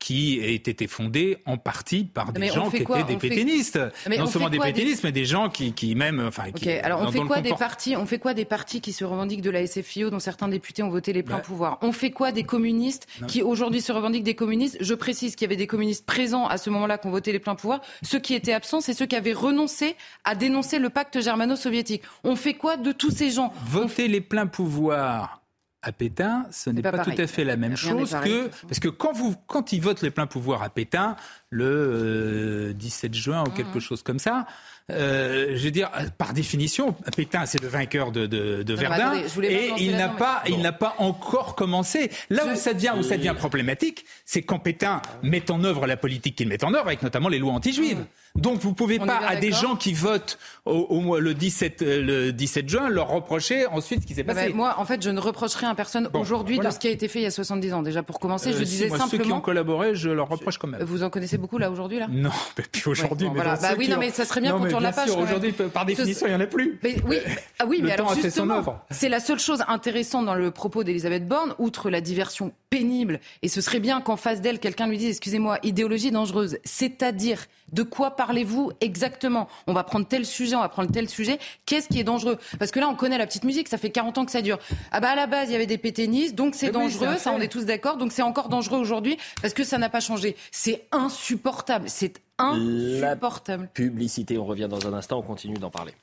qui ait été fondé en partie par des mais gens qui étaient des? On pétainistes. Non on seulement des pétainistes, mais des gens qui, qui même, enfin, Ok, qui, alors on dans fait quoi des partis On fait quoi des partis qui se revendiquent de la SFIO dont certains députés ont voté les pleins Bah. pouvoirs? On fait quoi des communistes Non. qui aujourd'hui se revendiquent des communistes? Je précise qu'il y avait des communistes présents à ce moment-là qui ont voté les pleins pouvoirs. Ceux qui étaient absents, c'est ceux qui avaient renoncé à dénoncer le pacte germano-soviétique. On fait quoi de tous ces gens? Voter les pleins pouvoirs à Pétain, ce n'est pas tout à fait la même chose que parce que quand vous quand ils votent les pleins pouvoirs à Pétain le euh, 17 juin ou quelque chose comme ça, euh, je veux dire par définition Pétain c'est le vainqueur de, de, de mais Verdun attendez, je voulais pas et il n'a pas mais- il n'a pas encore commencé. Là où ça devient où ça devient problématique, c'est quand Pétain met en œuvre la politique qu'il met en œuvre avec notamment les lois anti-juives. Donc vous pouvez On pas à des gens qui votent au, au le 17 euh, le 17 juin leur reprocher ensuite ce qui s'est Bah, passé. bah, moi, en fait, je ne reproche rien à personne Bon, aujourd'hui voilà. de ce qui a été fait il y a 70 ans. Déjà, pour commencer, Euh, je si, disais moi, ceux qui ont simplement. collaboré, je leur reproche quand même. Vous en connaissez beaucoup là aujourd'hui là? Non, mais puis aujourd'hui, bon, mais voilà. Bah oui, non, ont- mais ça serait bien Non, qu'on tourne la page. Aujourd'hui, par définition, il n'y en a plus. Mais oui, ah oui, Le mais alors justement, c'est la seule chose intéressante dans le propos d'Elisabeth Borne, outre la diversion pénible. Et ce serait bien qu'en face d'elle, quelqu'un lui dise, excusez-moi, idéologie dangereuse. C'est-à-dire, de quoi parlez-vous exactement? On va prendre tel sujet, on va prendre tel sujet. Qu'est-ce qui est dangereux? Parce que là, on connaît la petite musique, ça fait 40 ans que ça dure. Ah bah à la base, il y avait des pétainistes, donc c'est oui, dangereux, ça on est tous d'accord, donc c'est encore dangereux aujourd'hui parce que ça n'a pas changé. C'est insupportable, c'est insupportable. Publicité, on revient dans un instant, on continue d'en parler.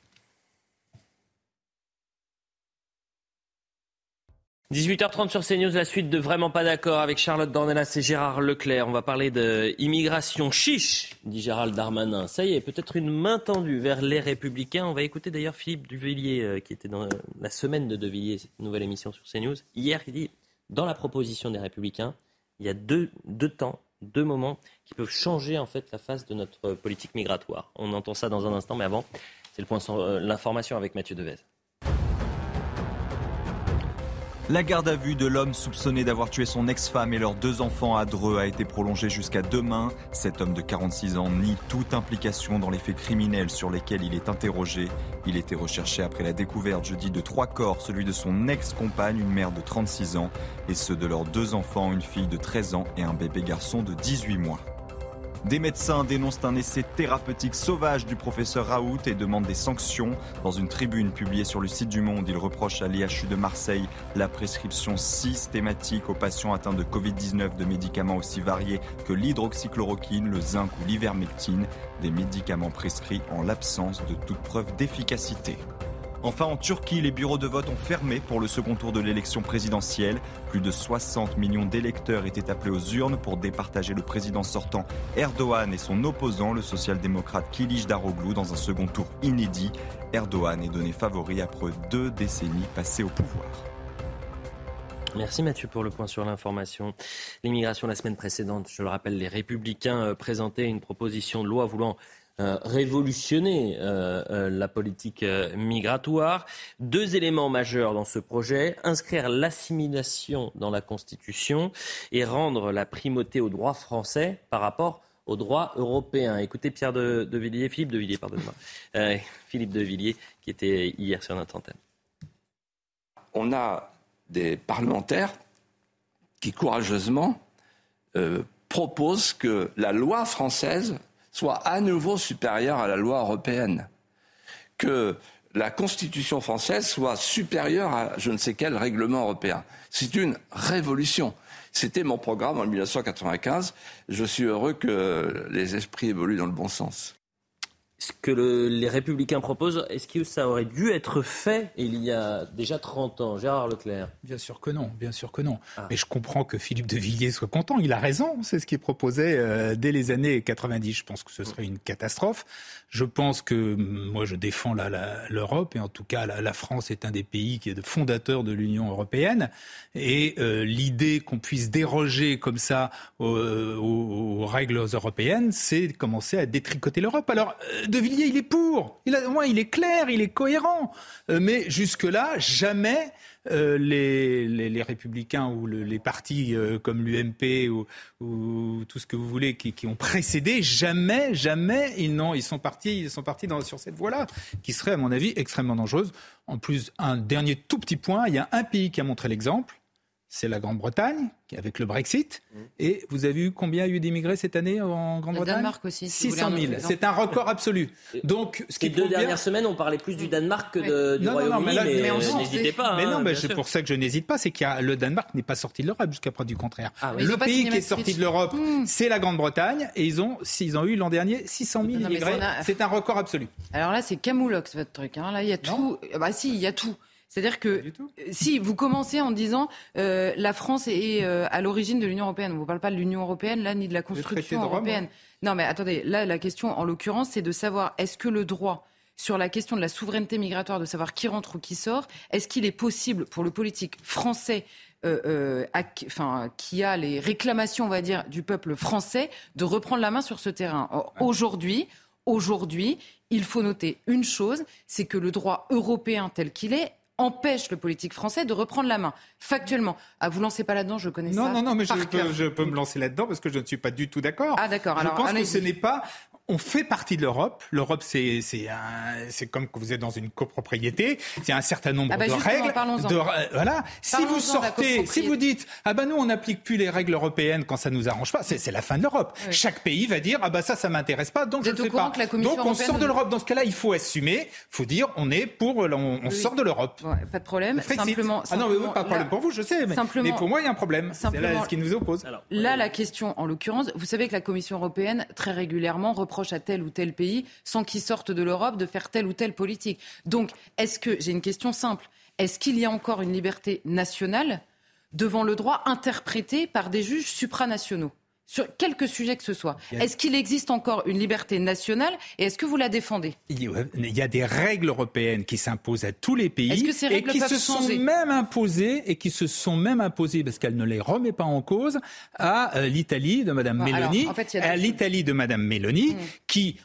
18h30 sur CNews, la suite de Vraiment pas d'accord avec Charlotte Dornelas et Gérard Leclerc. On va parler d'immigration chiche, dit Gérald Darmanin. Ça y est, peut-être une main tendue vers les Républicains. On va écouter d'ailleurs Philippe Duvillier, euh, qui était dans la semaine de Devilliers, cette nouvelle émission sur CNews. Hier, il dit, dans la proposition des Républicains, il y a deux temps, deux moments qui peuvent changer en fait la face de notre politique migratoire. On entend ça dans un instant, mais avant, c'est le point sur euh, l'information avec Mathieu Devez. La garde à vue de l'homme soupçonné d'avoir tué son ex-femme et leurs deux enfants à Dreux a été prolongée jusqu'à demain. Cet homme de 46 ans nie toute implication dans les faits criminels sur lesquels il est interrogé. Il était recherché après la découverte jeudi de trois corps, celui de son ex-compagne, une mère de 36 ans, et ceux de leurs deux enfants, une fille de 13 ans et un bébé garçon de 18 mois. Des médecins dénoncent un essai thérapeutique sauvage du professeur Raoult et demandent des sanctions. Dans une tribune publiée sur le site du Monde, ils reprochent à l'IHU de Marseille la prescription systématique aux patients atteints de Covid-19 de médicaments aussi variés que l'hydroxychloroquine, le zinc ou l'ivermectine, des médicaments prescrits en l'absence de toute preuve d'efficacité. Enfin, en Turquie, les bureaux de vote ont fermé pour le second tour de l'élection présidentielle. Plus de 60 millions d'électeurs étaient appelés aux urnes pour départager le président sortant Erdogan et son opposant, le social-démocrate Kilic Daroglu, dans un second tour inédit. Erdogan est donné favori après deux décennies passées au pouvoir. Merci Mathieu pour le point sur l'information. L'immigration la semaine précédente, je le rappelle, les républicains euh, présentaient une proposition de loi voulant révolutionner euh, euh, la politique migratoire. Deux éléments majeurs dans ce projet, inscrire l'assimilation dans la Constitution et rendre la primauté au droit français par rapport au droit européen. Écoutez Pierre de, Villiers, Philippe de Villiers, pardonnez-moi, Philippe de Villiers qui était hier sur notre antenne. On a des parlementaires qui courageusement proposent que la loi française soit à nouveau supérieure à la loi européenne, que la Constitution française soit supérieure à je ne sais quel règlement européen. C'est une révolution. C'était mon programme en 1995. Je suis heureux que les esprits évoluent dans le bon sens ce que les républicains proposent, est-ce que ça aurait dû être fait il y a déjà 30 ans Gérard Leclerc? Bien sûr que non, bien sûr que non. Ah. Mais je comprends que Philippe de Villiers soit content, il a raison, c'est ce qu'il proposait euh, dès les années 90. Je pense que ce serait une catastrophe. Je pense que moi je défends l'Europe et en tout cas la, France est un des pays qui est de fondateur de l'Union européenne et euh, l'idée qu'on puisse déroger comme ça aux, règles européennes, c'est commencer à détricoter l'Europe. Alors euh, de Villiers, il est pour. Il a, il est clair, il est cohérent. Euh, mais jusque-là, jamais euh, les, républicains ou les partis euh, comme l'UMP ou, tout ce que vous voulez qui, ont précédé, jamais, jamais, ils, non, ils sont partis, ils sont partis dans, sur cette voie-là, qui serait, à mon avis, extrêmement dangereuse. En plus, un dernier tout petit point, il y a un pays qui a montré l'exemple, c'est la Grande-Bretagne, avec le Brexit. Mmh. Et vous avez eu combien il y a eu d'immigrés cette année en Grande-Bretagne? Le Danemark aussi. 600 000. C'est un record absolu. Donc, ce qui deux dernières semaines, on parlait plus du Danemark que du Royaume-Uni, mais, euh, n'hésitez pas. Mais non, hein, c'est pour ça que je n'hésite pas, c'est que le Danemark n'est pas sorti de l'Europe jusqu'à preuve du contraire. Ah le pays qui est sorti de l'Europe, mmh. c'est la Grande-Bretagne, et ils ont, s'ils ont eu l'an dernier 600 000 immigrés. C'est un record absolu. Alors là, c'est Camoulox votre truc. Hein. Là, il y a tout. Bah si, il y a tout. C'est-à-dire que si vous commencez en disant euh, la France est euh, à l'origine de l'Union européenne, on ne vous parle pas de l'Union européenne là ni de la construction européenne. non, mais attendez, là la question en l'occurrence c'est de savoir est-ce que le droit sur la question de la souveraineté migratoire, de savoir qui rentre ou qui sort, est-ce qu'il est possible pour le politique français euh, enfin, qui a les réclamations, on va dire, du peuple français, de reprendre la main sur ce terrain? Aujourd'hui, aujourd'hui, il faut noter une chose, c'est que le droit européen tel qu'il est empêche le politique français de reprendre la main. Factuellement. Ah, vous lancez pas là-dedans, je connais non, ça. Non, non, mais je peux, je peux, me lancer là-dedans parce que je ne suis pas du tout d'accord. Ah, d'accord. Je pense que ce n'est pas on fait partie de l'Europe. L'Europe, c'est c'est comme que vous êtes dans une copropriété. Il y a un certain nombre ah bah de règles. De, euh, voilà. Si vous sortez, si vous dites ah ben nous on n'applique plus les règles européennes quand ça nous arrange pas, c'est la fin de l'Europe. Chaque pays va dire ah bah ça ça m'intéresse pas donc je ne fais pas. Donc on sort de l'Europe. Dans ce cas-là, il faut assumer. Il faut dire on est pour on, sort de l'Europe. pas de problème. Simplement, Ah non mais pas de problème pour vous, je sais. Mais, mais pour moi il y a un problème. C'est là ce qui nous oppose. là la question en l'occurrence, vous savez que la Commission européenne très régulièrement à tel ou tel pays, sans qu'ils sortent de l'Europe, de faire telle ou telle politique. Donc, est-ce que, j'ai une question simple, est-ce qu'il y a encore une liberté nationale devant le droit interprété par des juges supranationaux? Sur quelque sujet que ce soit. Est-ce qu'il existe encore une liberté nationale et est-ce que vous la défendez? Il y a des règles européennes qui s'imposent à tous les pays que ces règles et qui se sont même imposées et qui se sont même imposées parce qu'elle ne les remet pas en cause à euh, l'Italie de Madame Meloni, à l'Italie de Madame Meloni, mmh. qui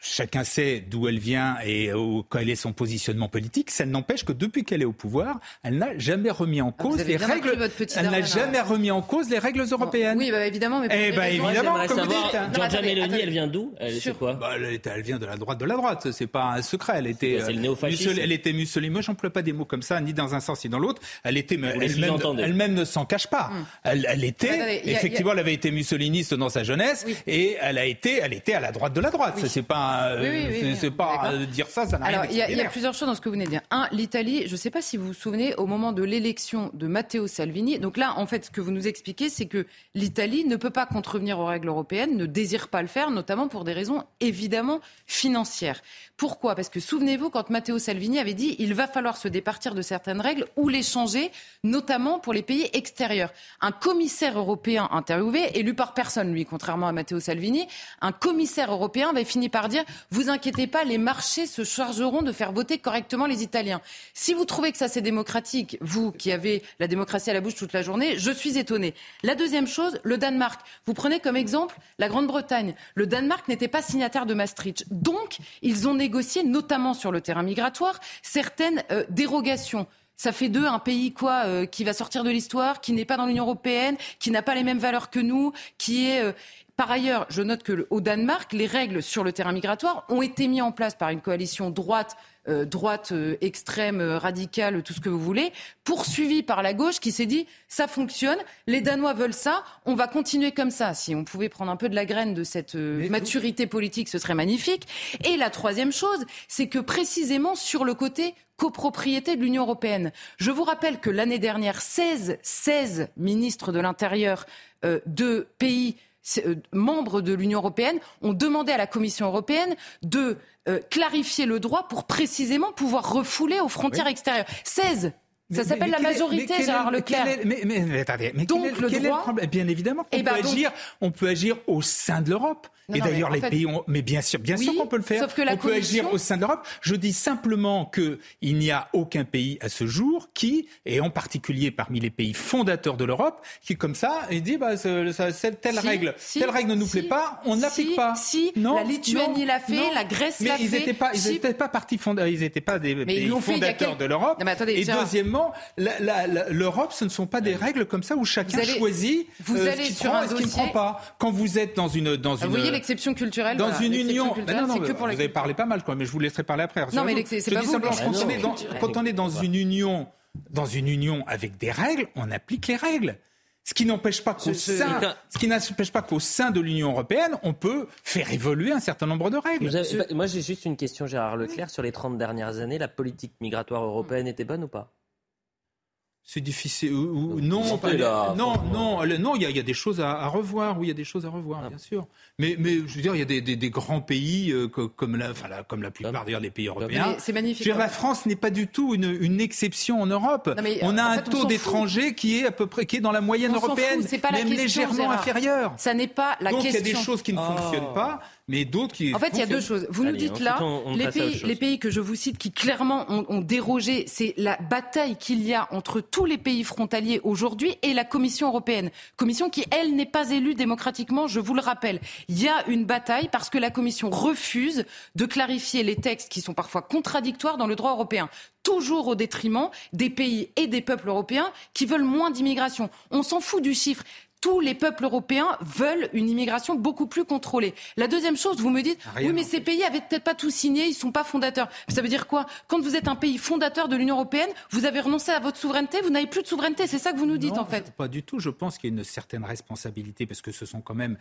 chacun sait d'où elle vient et quel est son positionnement politique. Ça n'empêche que depuis qu'elle est au pouvoir, elle n'a jamais remis en ah, cause les règles. Elle n'a jamais remis en cause les règles européennes. oui, bah, évidemment, mais eh bah, évidemment, comme vous dites. Giorgia Meloni, elle vient d'où Elle quoi? Bah, elle, vient de la droite de la droite. C'est pas un secret. Elle était. C'est le néofascisme. Elle était Mussolini. Moi, j'emploie pas des mots comme ça, ni dans un sens ni dans l'autre. Elle était. Elle-même ne s'en cache pas. Hmm. Elle, était. Effectivement, elle avait été mussoliniste dans sa jeunesse et elle a été. Elle était à la droite de la droite. C'est pas oui, c'est pas dire ça, ça n'a Alors, il y, a plusieurs choses dans ce que vous venez de dire. Un, l'Italie, je ne sais pas si vous vous souvenez, au moment de l'élection de Matteo Salvini, donc là, en fait, ce que vous nous expliquez, c'est que l'Italie ne peut pas contrevenir aux règles européennes, ne désire pas le faire, notamment pour des raisons évidemment financières. Pourquoi? Parce que souvenez-vous, quand Matteo Salvini avait dit il va falloir se départir de certaines règles ou les changer, notamment pour les pays extérieurs. Un commissaire européen interviewé, élu par personne, lui, contrairement à Matteo Salvini, un commissaire européen avait fini par dire vous inquiétez pas, les marchés se chargeront de faire voter correctement les Italiens. Si vous trouvez que ça c'est démocratique, vous qui avez la démocratie à la bouche toute la journée, je suis étonné. La deuxième chose, le Danemark. Vous prenez comme exemple la Grande-Bretagne. Le Danemark n'était pas signataire de Maastricht. Donc, ils ont négocié notamment sur le terrain migratoire, certaines euh, dérogations. Ça fait d'eux un pays quoi euh, qui va sortir de l'histoire, qui n'est pas dans l'Union européenne, qui n'a pas les mêmes valeurs que nous, qui est euh, par ailleurs, je note que au Danemark, les règles sur le terrain migratoire ont été mises en place par une coalition droite euh, droite euh, extrême, euh, radicale, tout ce que vous voulez, poursuivi par la gauche qui s'est dit ça fonctionne, les Danois veulent ça, on va continuer comme ça. Si on pouvait prendre un peu de la graine de cette maturité politique, ce serait magnifique. Et la troisième chose, c'est que précisément sur le côté copropriété de l'Union européenne. Je vous rappelle que l'année dernière, 16, 16 ministres de l'Intérieur de pays membres de l'Union européenne ont demandé à la Commission européenne de euh, clarifier le droit pour précisément pouvoir refouler aux frontières extérieures. 16 ça s'appelle la majorité, Gérard Leclerc. mais, mais, attendez, mais donc le droit. Bien évidemment qu'on eh peut, ben, agir, on peut agir au sein de l'Europe. Et d'ailleurs, les pays ont. Mais bien sûr, bien sûr qu'on peut le faire. Sauf que la on peut agir au sein de l'Europe. Je dis simplement qu'il n'y a aucun pays à ce jour qui, et en particulier parmi les pays fondateurs de l'Europe, qui comme ça, il dit bah, telle règle, telle règle ne nous plaît pas, on n'applique pas. Si, non, la Lituanie l'a fait, la Grèce l'a fait. Mais ils n'étaient pas, ils n'étaient pas partis fondateurs, ils n'étaient pas des pays fondateurs de l'Europe. Et deuxièmement, l'Europe, ce ne sont pas des règles comme ça où chacun choisit vous euh, allez ce sur prend et ce qu'il ne prend pas. Quand vous êtes dans une dans ah, une exception culturelle. Dans une union. vous avez parlé pas mal, quoi, mais je vous laisserai parler après. Non, mais c'est pas vous. Quand on est dans une union, dans une union avec des règles, on applique les règles. Ce qui n'empêche pas qu'au sein, ce qui n'empêche pas qu'au sein de l'Union européenne, on peut faire évoluer un certain nombre de règles. moi, j'ai juste une question, Gérard Leclerc. Sur les 30 dernières années, la politique migratoire européenne était bonne ou pas? C'est difficile. Ou, non, non, non, non, il y, a des choses à, revoir. Oui, il y a des choses à revoir, bien sûr. Mais, mais je veux dire, il y a des, grands pays euh, comme, la, enfin, comme la plupart d'ailleurs des pays européens. C'est magnifique. la France n'est pas du tout une, une exception en Europe. on a un taux d'étrangers qui est à peu près qui est dans la moyenne européenne, même légèrement inférieur. Ça n'est pas la Donc, question. Donc il y a des choses qui ne fonctionnent pas mais d'autres qui. En fait, il y a deux choses. Vous nous dites là, les, pays, les pays que je vous cite qui clairement ont, dérogé, c'est la bataille qu'il y a entre tous les pays frontaliers aujourd'hui et la Commission européenne. Commission qui, elle, n'est pas élue démocratiquement, je vous le rappelle. Il y a une bataille parce que la Commission refuse de clarifier les textes qui sont parfois contradictoires dans le droit européen toujours au détriment des pays et des peuples européens qui veulent moins d'immigration. On s'en fout du chiffre. Tous les peuples européens veulent une immigration beaucoup plus contrôlée. La deuxième chose, vous me dites, oui, mais ces pays avaient peut-être pas tout signé, ils sont pas fondateurs. Ça veut dire quoi? Quand vous êtes un pays fondateur de l'Union européenne, vous avez renoncé à votre souveraineté, vous n'avez plus de souveraineté. C'est ça que vous nous dites, Non, en fait. Pas du tout. Je pense qu'il y a une certaine responsabilité parce que ce sont quand même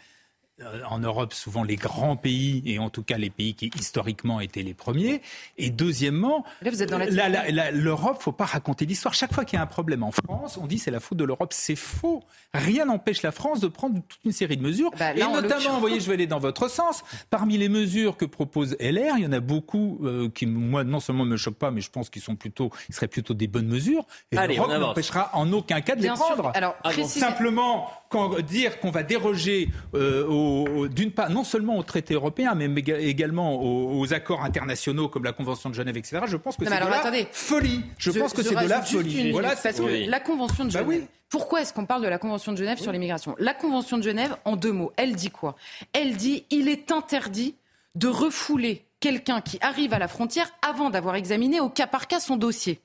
en Europe souvent les grands pays et en tout cas les pays qui historiquement étaient les premiers. Et deuxièmement, Là, vous êtes dans la la- la- la- l'Europe, faut pas raconter l'histoire. Chaque fois qu'il y a un problème en France, on dit c'est la faute de l'Europe. C'est faux. Rien n'empêche la France de prendre toute une série de mesures. Bah, et là, notamment, vous voyez, je vais aller dans votre sens. Parmi les mesures que propose LR, il y en a beaucoup euh, qui, moi, non seulement me choquent pas, mais je pense qu'ils sont plutôt, ils seraient plutôt des bonnes mesures. Et l'Europe n'empêchera en aucun cas de Bien les sûr. prendre. Alors, Ah bon. Simplement, quand, dire qu'on va déroger euh, au- au- d'une part, non seulement aux traités européens, mais également aux, aux accords internationaux comme la Convention de Genève, etc. Je pense que c'est de alors, la attendez. folie. Je, pense que c'est de la folie. une Voilà, que la Convention de Bah Genève. oui. Pourquoi est-ce qu'on parle de la Convention de Genève sur l'immigration? La Convention de Genève, en deux mots, elle dit quoi? Elle dit il est interdit de refouler quelqu'un qui arrive à la frontière avant d'avoir examiné au cas par cas son dossier.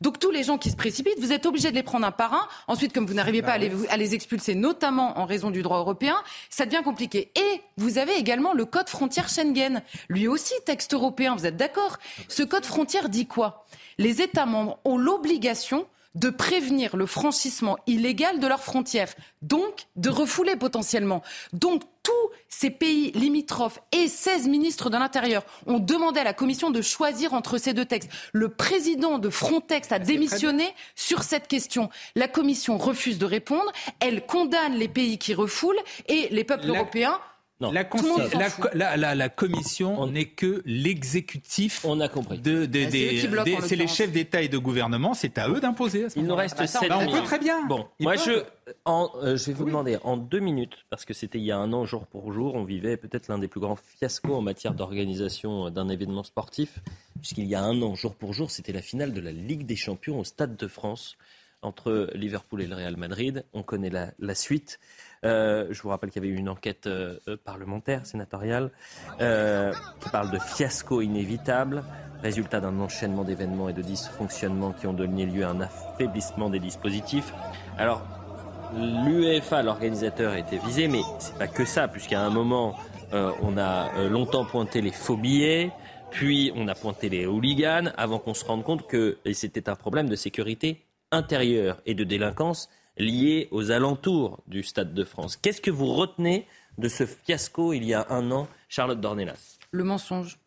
Donc tous les gens qui se précipitent, vous êtes obligés de les prendre un par un. Ensuite, comme vous n'arrivez pas à les, à les expulser, notamment en raison du droit européen, ça devient compliqué. Et vous avez également le code frontière Schengen. Lui aussi, texte européen, vous êtes d'accord? Ce code frontière dit quoi? Les États membres ont l'obligation de prévenir le franchissement illégal de leurs frontières, donc de refouler potentiellement. Donc tous ces pays limitrophes et 16 ministres de l'Intérieur ont demandé à la Commission de choisir entre ces deux textes. Le président de Frontex a démissionné sur cette question. La Commission refuse de répondre, elle condamne les pays qui refoulent et les peuples La- européens Non. La, la- la- la- la commission On- n'est que l'exécutif. On a compris. De, Bah, c'est les chefs d'État et de gouvernement, c'est à eux d'imposer. à ce Il nous reste bah, attends, 7 Bah, on minutes. peut très bien. Bon, Ils moi peuvent. je, en, euh, je vais vous demander en deux minutes, parce que c'était il y a un an jour pour jour, on vivait peut-être l'un des plus grands fiascos en matière d'organisation euh, d'un événement sportif, puisqu'il y a un an jour pour jour, c'était la finale de la Ligue des Champions au Stade de France entre Liverpool et le Real Madrid. On connaît la, la suite. Euh, je vous rappelle qu'il y avait eu une enquête euh, parlementaire, sénatoriale, euh, qui parle de fiasco inévitable, résultat d'un enchaînement d'événements et de dysfonctionnements qui ont donné lieu à un affaiblissement des dispositifs. Alors, l'UEFA, l'organisateur, a été visé, mais c'est pas que ça, puisqu'à un moment, on a longtemps pointé les faux billets, puis on a pointé les hooligans, avant qu'on se rende compte que c'était un problème de sécurité intérieure et de délinquance lié aux alentours du Stade de France. Qu'est-ce que vous retenez de ce fiasco il y a un an, Charlotte Dornelas? Le mensonge.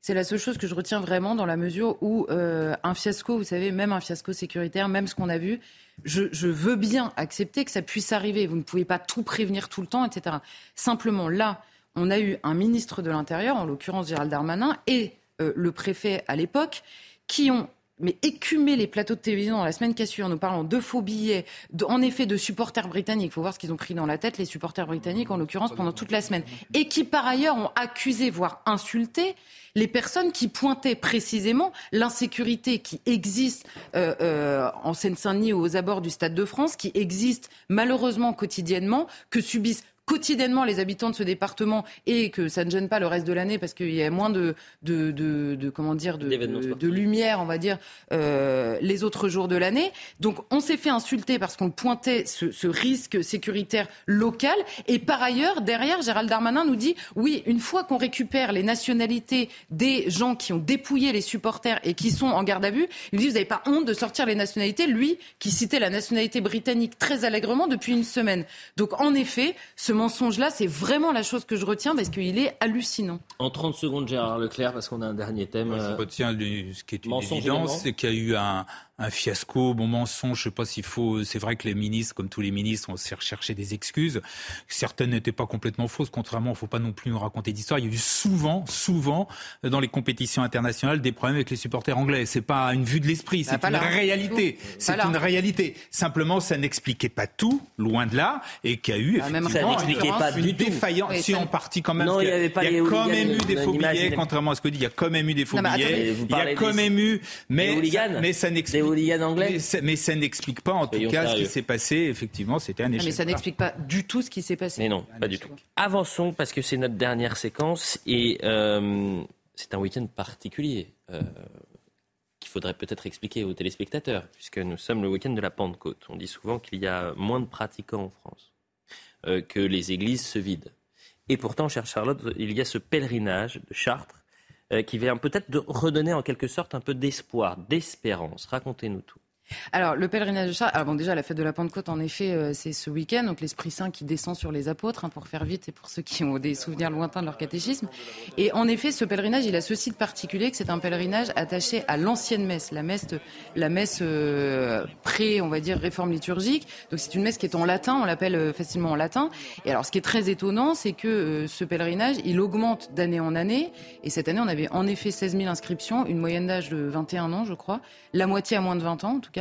C'est la seule chose que je retiens vraiment dans la mesure où euh, un fiasco, vous savez, même un fiasco sécuritaire, même ce qu'on a vu, je, je veux bien accepter que ça puisse arriver. Vous ne pouvez pas tout prévenir tout le temps, etc. Simplement, là, on a eu un ministre de l'Intérieur, en l'occurrence Gérald Darmanin, et euh, le préfet à l'époque, qui ont mais écumé les plateaux de télévision dans la semaine qui en nous parlant de faux billets, en effet de supporters britanniques. Il faut voir ce qu'ils ont pris dans la tête, les supporters britanniques, en l'occurrence, pendant toute la semaine. Et qui, par ailleurs, ont accusé, voire insulté, les personnes qui pointaient précisément l'insécurité qui existe euh, euh, en Seine-Saint-Denis ou aux abords du Stade de France, qui existe malheureusement quotidiennement, que subissent quotidiennement les habitants de ce département et que ça ne gêne pas le reste de l'année parce qu'il y a moins de, de, de, de- comment dire de, de, lumière on va dire euh, les autres jours de l'année. Donc on s'est fait insulter parce qu'on pointait ce, ce risque sécuritaire local. Et par ailleurs derrière Gérald Darmanin nous dit oui une fois qu'on récupère les nationalités des gens qui ont dépouillé les supporters et qui sont en garde à vue il dit vous n'avez pas honte de sortir les nationalités. Lui qui citait la nationalité britannique très allègrement depuis une semaine. Donc en effet ce mensonge là c'est vraiment la chose que je retiens parce qu'il est hallucinant En 30 secondes, Gérard Leclerc, parce qu'on a un dernier thème. Moi, euh, je retiens ce qui est une évidence, c'est qu'il y a eu un, un fiasco, bon mensonge, je sais pas s'il faut. C'est vrai que les ministres, comme tous les ministres, ont cherché des excuses. Certaines n'étaient pas complètement fausses. Contrairement, il faut pas non plus nous raconter d'histoire. Il y a eu souvent, souvent, euh, dans les compétitions internationales, des problèmes avec les supporters anglais. C'est pas une vue de l'esprit, c'est pas une là. réalité. Pas C'est là. une réalité. Simplement, ça n'expliquait pas tout, loin de là, et qu'il y a eu Ah, effectivement Ça n'expliquait une- pas une du tout. défaillance. Oui, si en partie quand même. Non, il y avait pas il y a quand même eu des a faux billets, contrairement à ce que dit. Il y a quand même eu des faux billets. Il y a quand même eu, mais mais ça n'explique Anglais mais ça, mais ça n'explique pas en tout Soyons cas ce qui s'est passé. Effectivement, c'était un Ah, échec. mais ça n'explique pas du tout ce qui s'est passé Mais non, pas du tout. Avançons parce que c'est notre dernière séquence et euh, c'est un week-end particulier. Euh, faudrait peut-être expliquer aux téléspectateurs, puisque nous sommes le week-end de la Pentecôte. On dit souvent qu'il y a moins de pratiquants en France, euh, que les églises se vident. Et pourtant, chère Charlotte, il y a ce pèlerinage de Chartres qui vient peut-être de redonner en quelque sorte un peu d'espoir, d'espérance. Racontez-nous tout. Alors, le pèlerinage de Chartres, alors bon, déjà, la fête de la Pentecôte, en effet, euh, c'est ce week-end, donc l'Esprit Saint qui descend sur les apôtres, hein, pour faire vite, et pour ceux qui ont des souvenirs lointains de leur catéchisme. Et en effet, ce pèlerinage, il a ceci de particulier que c'est un pèlerinage attaché à l'ancienne messe, la messe, la messe euh, pré, on va dire, réforme liturgique. Donc, c'est une messe qui est en latin, on l'appelle euh, facilement en latin. Et alors, ce qui est très étonnant, c'est que ce pèlerinage, il augmente d'année en année. Et cette année, on avait en effet 16 000 inscriptions, une moyenne d'âge de 21 ans, je crois, la moitié à moins de 20 ans, en tout cas.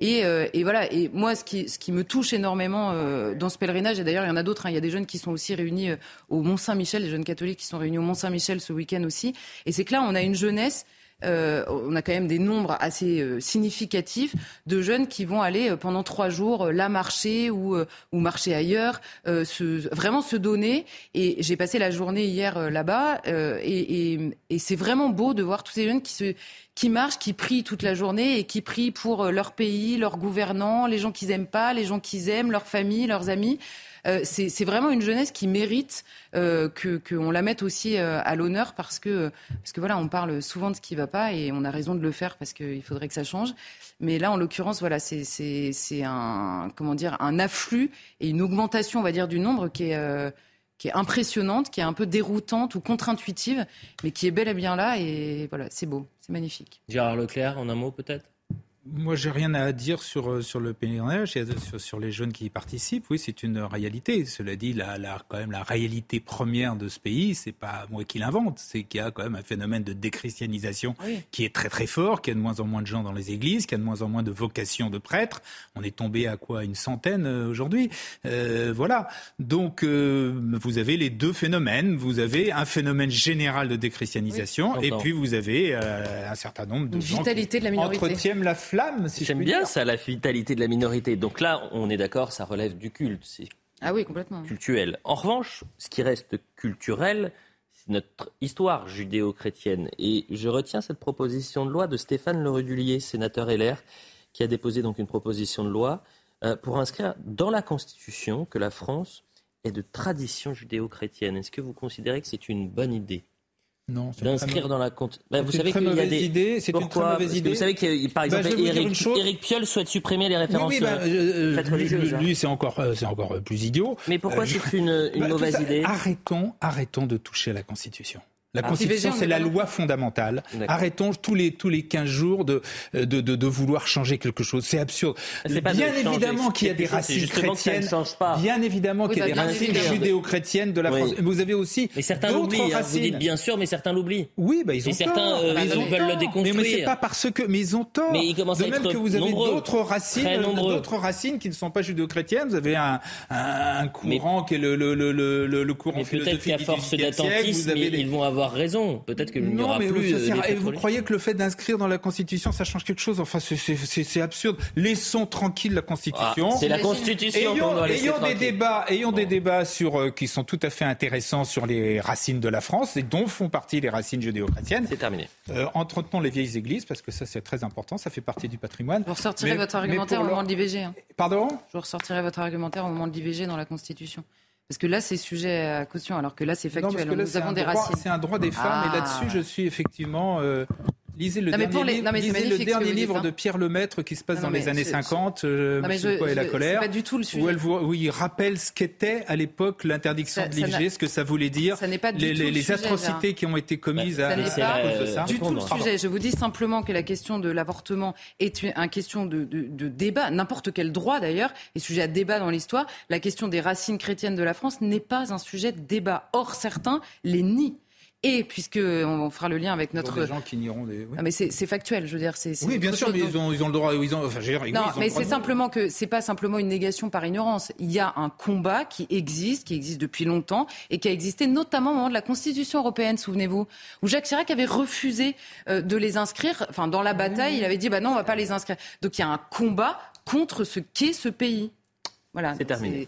Et, euh, et, voilà. Et moi, ce qui, me touche énormément euh, dans ce pèlerinage, et d'ailleurs, il y en a d'autres. Hein, il y a des jeunes qui sont aussi réunis euh, au Mont Saint-Michel, des jeunes catholiques qui sont réunis au Mont Saint-Michel ce week-end aussi. Et c'est que là, on a une jeunesse. Euh, on a quand même des nombres assez euh, significatifs de jeunes qui vont aller euh, pendant trois jours là marcher ou, ou marcher ailleurs, se, vraiment se donner. Et j'ai passé la journée hier là-bas et, et, et c'est vraiment beau de voir tous ces jeunes qui se qui marchent, qui prient toute la journée et qui prient pour leur pays, leurs gouvernants, les gens qu'ils aiment pas, les gens qu'ils aiment, leur famille, leurs amis. Euh, c'est vraiment une jeunesse qui mérite euh, qu'on la mette aussi euh, à l'honneur parce que, parce que voilà, on parle souvent de ce qui ne va pas et on a raison de le faire parce qu'il faudrait que ça change. Mais là, en l'occurrence, voilà, c'est un, comment dire, un afflux et une augmentation, on va dire, du nombre qui est qui est impressionnante, qui est un peu déroutante ou contre-intuitive, mais qui est bel et bien là. Et voilà, c'est beau, c'est magnifique. Gérard Leclerc, en un mot peut-être? Moi, j'ai rien à dire sur, euh, sur le pèlerinage, sur, sur les jeunes qui y participent. Oui, c'est une réalité. Cela dit, la, la, quand même, la réalité première de ce pays, c'est pas moi qui l'invente, c'est qu'il y a quand même un phénomène de déchristianisation oui. qui est très très fort, qu'il y a de moins en moins de gens dans les églises, qu'il y a de moins en moins de vocations de prêtres. On est tombé à quoi Une centaine euh, aujourd'hui? Euh, voilà. Donc, euh, vous avez les deux phénomènes. Vous avez un phénomène général de déchristianisation, oui, et puis vous avez euh, un certain nombre de une gens vitalité qui de la minorité. entretiennent la flamme. Si J'aime bien ça, la vitalité de la minorité. Donc là, on est d'accord, ça relève du culte. C'est ah oui, complètement. Cultuel. En revanche, ce qui reste culturel, c'est notre histoire judéo-chrétienne. Et je retiens cette proposition de loi de Stéphane Le Rudulier, sénateur LR, qui a déposé donc une proposition de loi euh, pour inscrire dans la Constitution que la France est de tradition judéo-chrétienne. Est-ce que vous considérez que c'est une bonne idée? Non, d'inscrire dans la compte. Bah, vous savez qu'il y a des idées. C'est une très mauvaise idée. Vous savez que par exemple bah, Eric, Eric, Piolle souhaite supprimer les références oui, oui, bah, euh, religieuses. Lui, c'est encore, euh, c'est encore plus idiot. Mais pourquoi Euh, c'est une, une mauvaise ça, idée? Arrêtons, arrêtons de toucher à la Constitution. La Ah. Constitution, c'est la loi fondamentale. Arrêtons tous les, tous les 15 jours de, de, de, de vouloir changer quelque chose. C'est absurde. C'est pas de Bien évidemment qu'il y a des racines chrétiennes. change pas. Bien évidemment Oui, qu'il y a bah, des racines judéo-chrétiennes de la Oui. France. Vous avez aussi certains d'autres hein. Vous racines. dites bien sûr, mais certains l'oublient. Oui, bah, ils Et ont certains, tort. euh, Mais ils ont veulent le déconstruire. Mais, mais c'est pas parce que, mais ils ont tort. Mais ils commencent de à même être que vous avez d'autres racines, d'autres racines qui ne sont pas judéo-chrétiennes. Vous avez un, un, courant qui est le, le, le, le, courant Mais peut-être philosophique qu'à du force 18e siècle. Vous d'attentisme, avez ils vont avoir raison. Peut-être qu'il n'y non, aura mais plus. ça euh, sert et fêtes vous croyez que le fait d'inscrire dans la Constitution, ça change quelque chose? Enfin, c'est- absurde. Laissons tranquille la Ah, Constitution. c'est la. Constitution Ayons, doit laisser ayons des tranquille. débats, ayons des débats sur euh, qui sont tout à fait intéressants sur les racines de la France et dont font partie les racines judéo-chrétiennes. C'est terminé. Euh, entretenons les vieilles églises parce que ça c'est très important, ça fait partie du patrimoine. Vous ressortirez Mais- votre argumentaire au moment l'heure- de l'IVG. hein. Pardon? Je ressortirai votre argumentaire au moment de l'IVG dans la Constitution. Parce que là, c'est sujet à caution, alors que là, c'est Non, parce factuel. que là, Nous avons des droit- racines. C'est un droit des femmes Ah, et là-dessus je suis effectivement. euh, Lisez le Non, dernier, les- livre, non, lisez le dernier dites, livre hein. de Pierre Lemaître qui se passe Non, dans les années je- 50, euh, Non, je- et la colère, pas du tout le sujet. où, elle, voit- où il rappelle ce qu'était à l'époque l'interdiction de n'a- ce que ça voulait dire, ça n'est pas du les, tout les- le les sujet, atrocités qui ont été commises Bah, à, ça n'est à pas cause de ça. du tout le sujet. Je vous dis simplement que la question de l'avortement est une, un question de, de- de débat, n'importe quel droit d'ailleurs, est sujet à débat dans l'histoire. La question des racines chrétiennes de la France n'est pas un sujet de débat. Or, certains les nient. Et puisque on fera le lien avec notre... des gens qui nieront des. oui. Ah, mais c'est factuel, je veux dire. c'est Oui, bien sûr, mais ils ont, ils ont le droit. Ils ont, enfin, je veux dire, oui, Non, ils ont le mais c'est simplement que c'est pas simplement une négation par ignorance. Il y a un combat qui existe, qui existe depuis longtemps et qui a existé notamment au moment de la Constitution européenne, souvenez-vous, où Jacques Chirac avait refusé euh, de les inscrire. Enfin, dans la bataille, il avait dit bah non, on va pas les inscrire. Donc il y a un combat contre ce qu'est ce pays. Voilà. C'est terminé.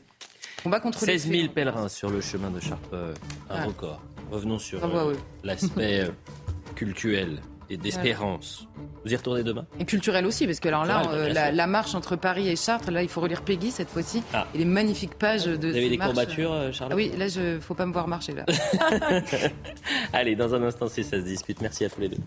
Combat contre 16 000 les faits. pèlerins sur le chemin de Chartres, euh, un Ah. record. Revenons sur Bravo à euh, l'aspect euh, cultuel et d'espérance. Vous y retournez demain? Et culturel aussi, parce que alors là, Culturel, euh, la, marche entre Paris et Chartres, là, il faut relire Peggy cette fois-ci. Ah. Et les magnifiques pages de. Vous avez des marches. courbatures, Charlotte Ah oui, là, je faut pas me voir marcher là. Allez, dans un instant, c'est ça se dispute. Merci à tous les deux.